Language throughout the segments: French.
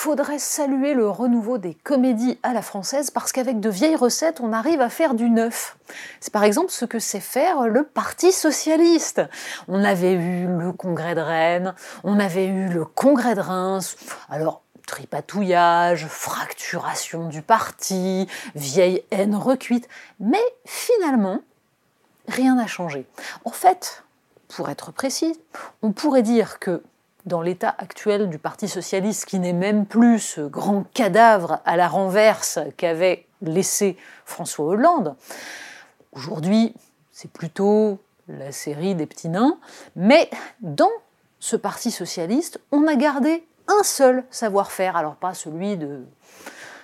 Faudrait saluer le renouveau des comédies à la française parce qu'avec de vieilles recettes, on arrive à faire du neuf. C'est par exemple ce que sait faire le Parti socialiste. On avait eu le congrès de Rennes, on avait eu le congrès de Reims. Alors, tripatouillage, fracturation du parti, vieille haine recuite. Mais finalement, rien n'a changé. En fait, pour être précis, on pourrait dire que dans l'état actuel du Parti socialiste, qui n'est même plus ce grand cadavre à la renverse qu'avait laissé François Hollande, aujourd'hui c'est plutôt la série des petits nains, mais dans ce Parti socialiste, on a gardé un seul savoir-faire, alors pas celui de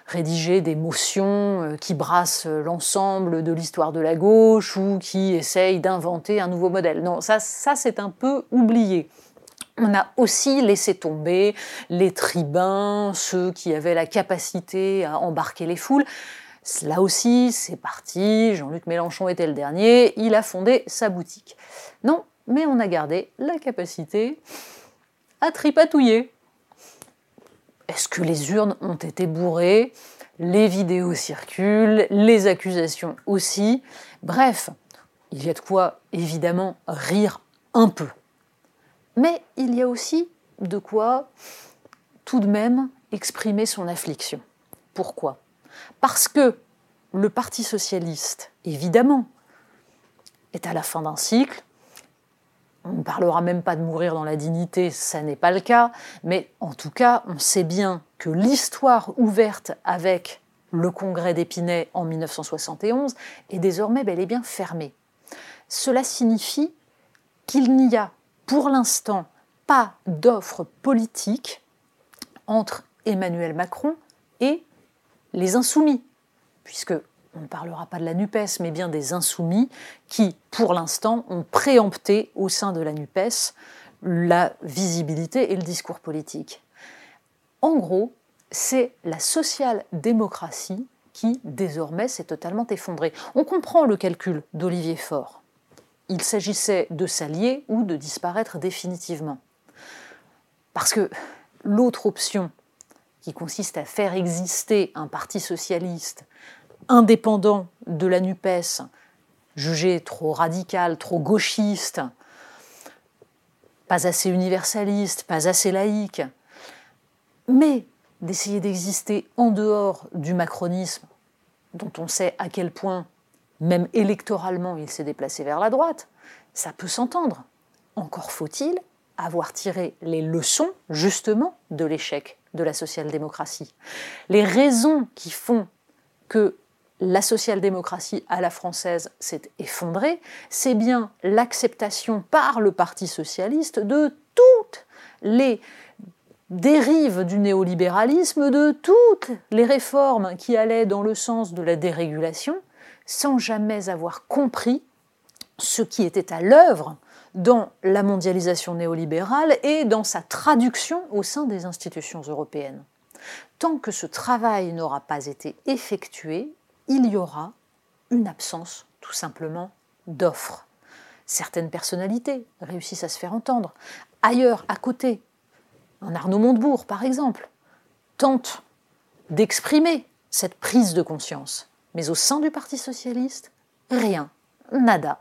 rédiger des motions euh, qui brassent l'ensemble de l'histoire de la gauche ou qui essayent d'inventer un nouveau modèle. Non, ça, ça c'est un peu oublié. On a aussi laissé tomber les tribuns, ceux qui avaient la capacité à embarquer les foules. Là aussi, c'est parti, Jean-Luc Mélenchon était le dernier, il a fondé sa boutique. Non, mais on a gardé la capacité à tripatouiller. Est-ce que les urnes ont été bourrées? Les vidéos circulent, les accusations aussi. Bref, il y a de quoi évidemment rire un peu. Mais il y a aussi de quoi tout de même exprimer son affliction. Pourquoi? Parce que le Parti socialiste, évidemment, est à la fin d'un cycle. On ne parlera même pas de mourir dans la dignité, ça n'est pas le cas, mais en tout cas, on sait bien que l'histoire ouverte avec le congrès d'Épinay en 1971 est désormais bel et bien fermée. Cela signifie qu'il n'y a pour l'instant pas d'offre politique entre Emmanuel Macron et les insoumis, puisque on ne parlera pas de la NUPES, mais bien des insoumis qui, pour l'instant, ont préempté au sein de la NUPES la visibilité et le discours politique. En gros, c'est la social-démocratie qui, désormais, s'est totalement effondrée. On comprend le calcul d'Olivier Faure il s'agissait de s'allier ou de disparaître définitivement. Parce que l'autre option, qui consiste à faire exister un parti socialiste indépendant de la NUPES, jugé trop radical, trop gauchiste, pas assez universaliste, pas assez laïque, mais d'essayer d'exister en dehors du macronisme, dont on sait à quel point même électoralement, il s'est déplacé vers la droite, ça peut s'entendre. Encore faut-il avoir tiré les leçons, justement, de l'échec de la social-démocratie. Les raisons qui font que la social-démocratie à la française s'est effondrée, c'est bien l'acceptation par le Parti socialiste de toutes les dérives du néolibéralisme, de toutes les réformes qui allaient dans le sens de la dérégulation, sans jamais avoir compris ce qui était à l'œuvre dans la mondialisation néolibérale et dans sa traduction au sein des institutions européennes. Tant que ce travail n'aura pas été effectué, il y aura une absence tout simplement d'offres. Certaines personnalités réussissent à se faire entendre. Ailleurs, à côté, un Arnaud Montebourg par exemple, tente d'exprimer cette prise de conscience. Mais au sein du Parti socialiste, rien, nada.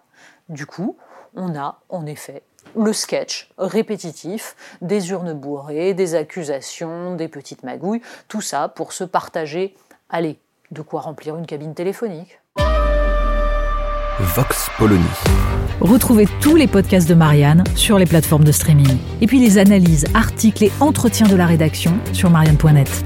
Du coup, on a en effet le sketch répétitif des urnes bourrées, des accusations, des petites magouilles, tout ça pour se partager, allez, de quoi remplir une cabine téléphonique. Vox Polony. Retrouvez tous les podcasts de Marianne sur les plateformes de streaming. Et puis les analyses, articles et entretiens de la rédaction sur marianne.net.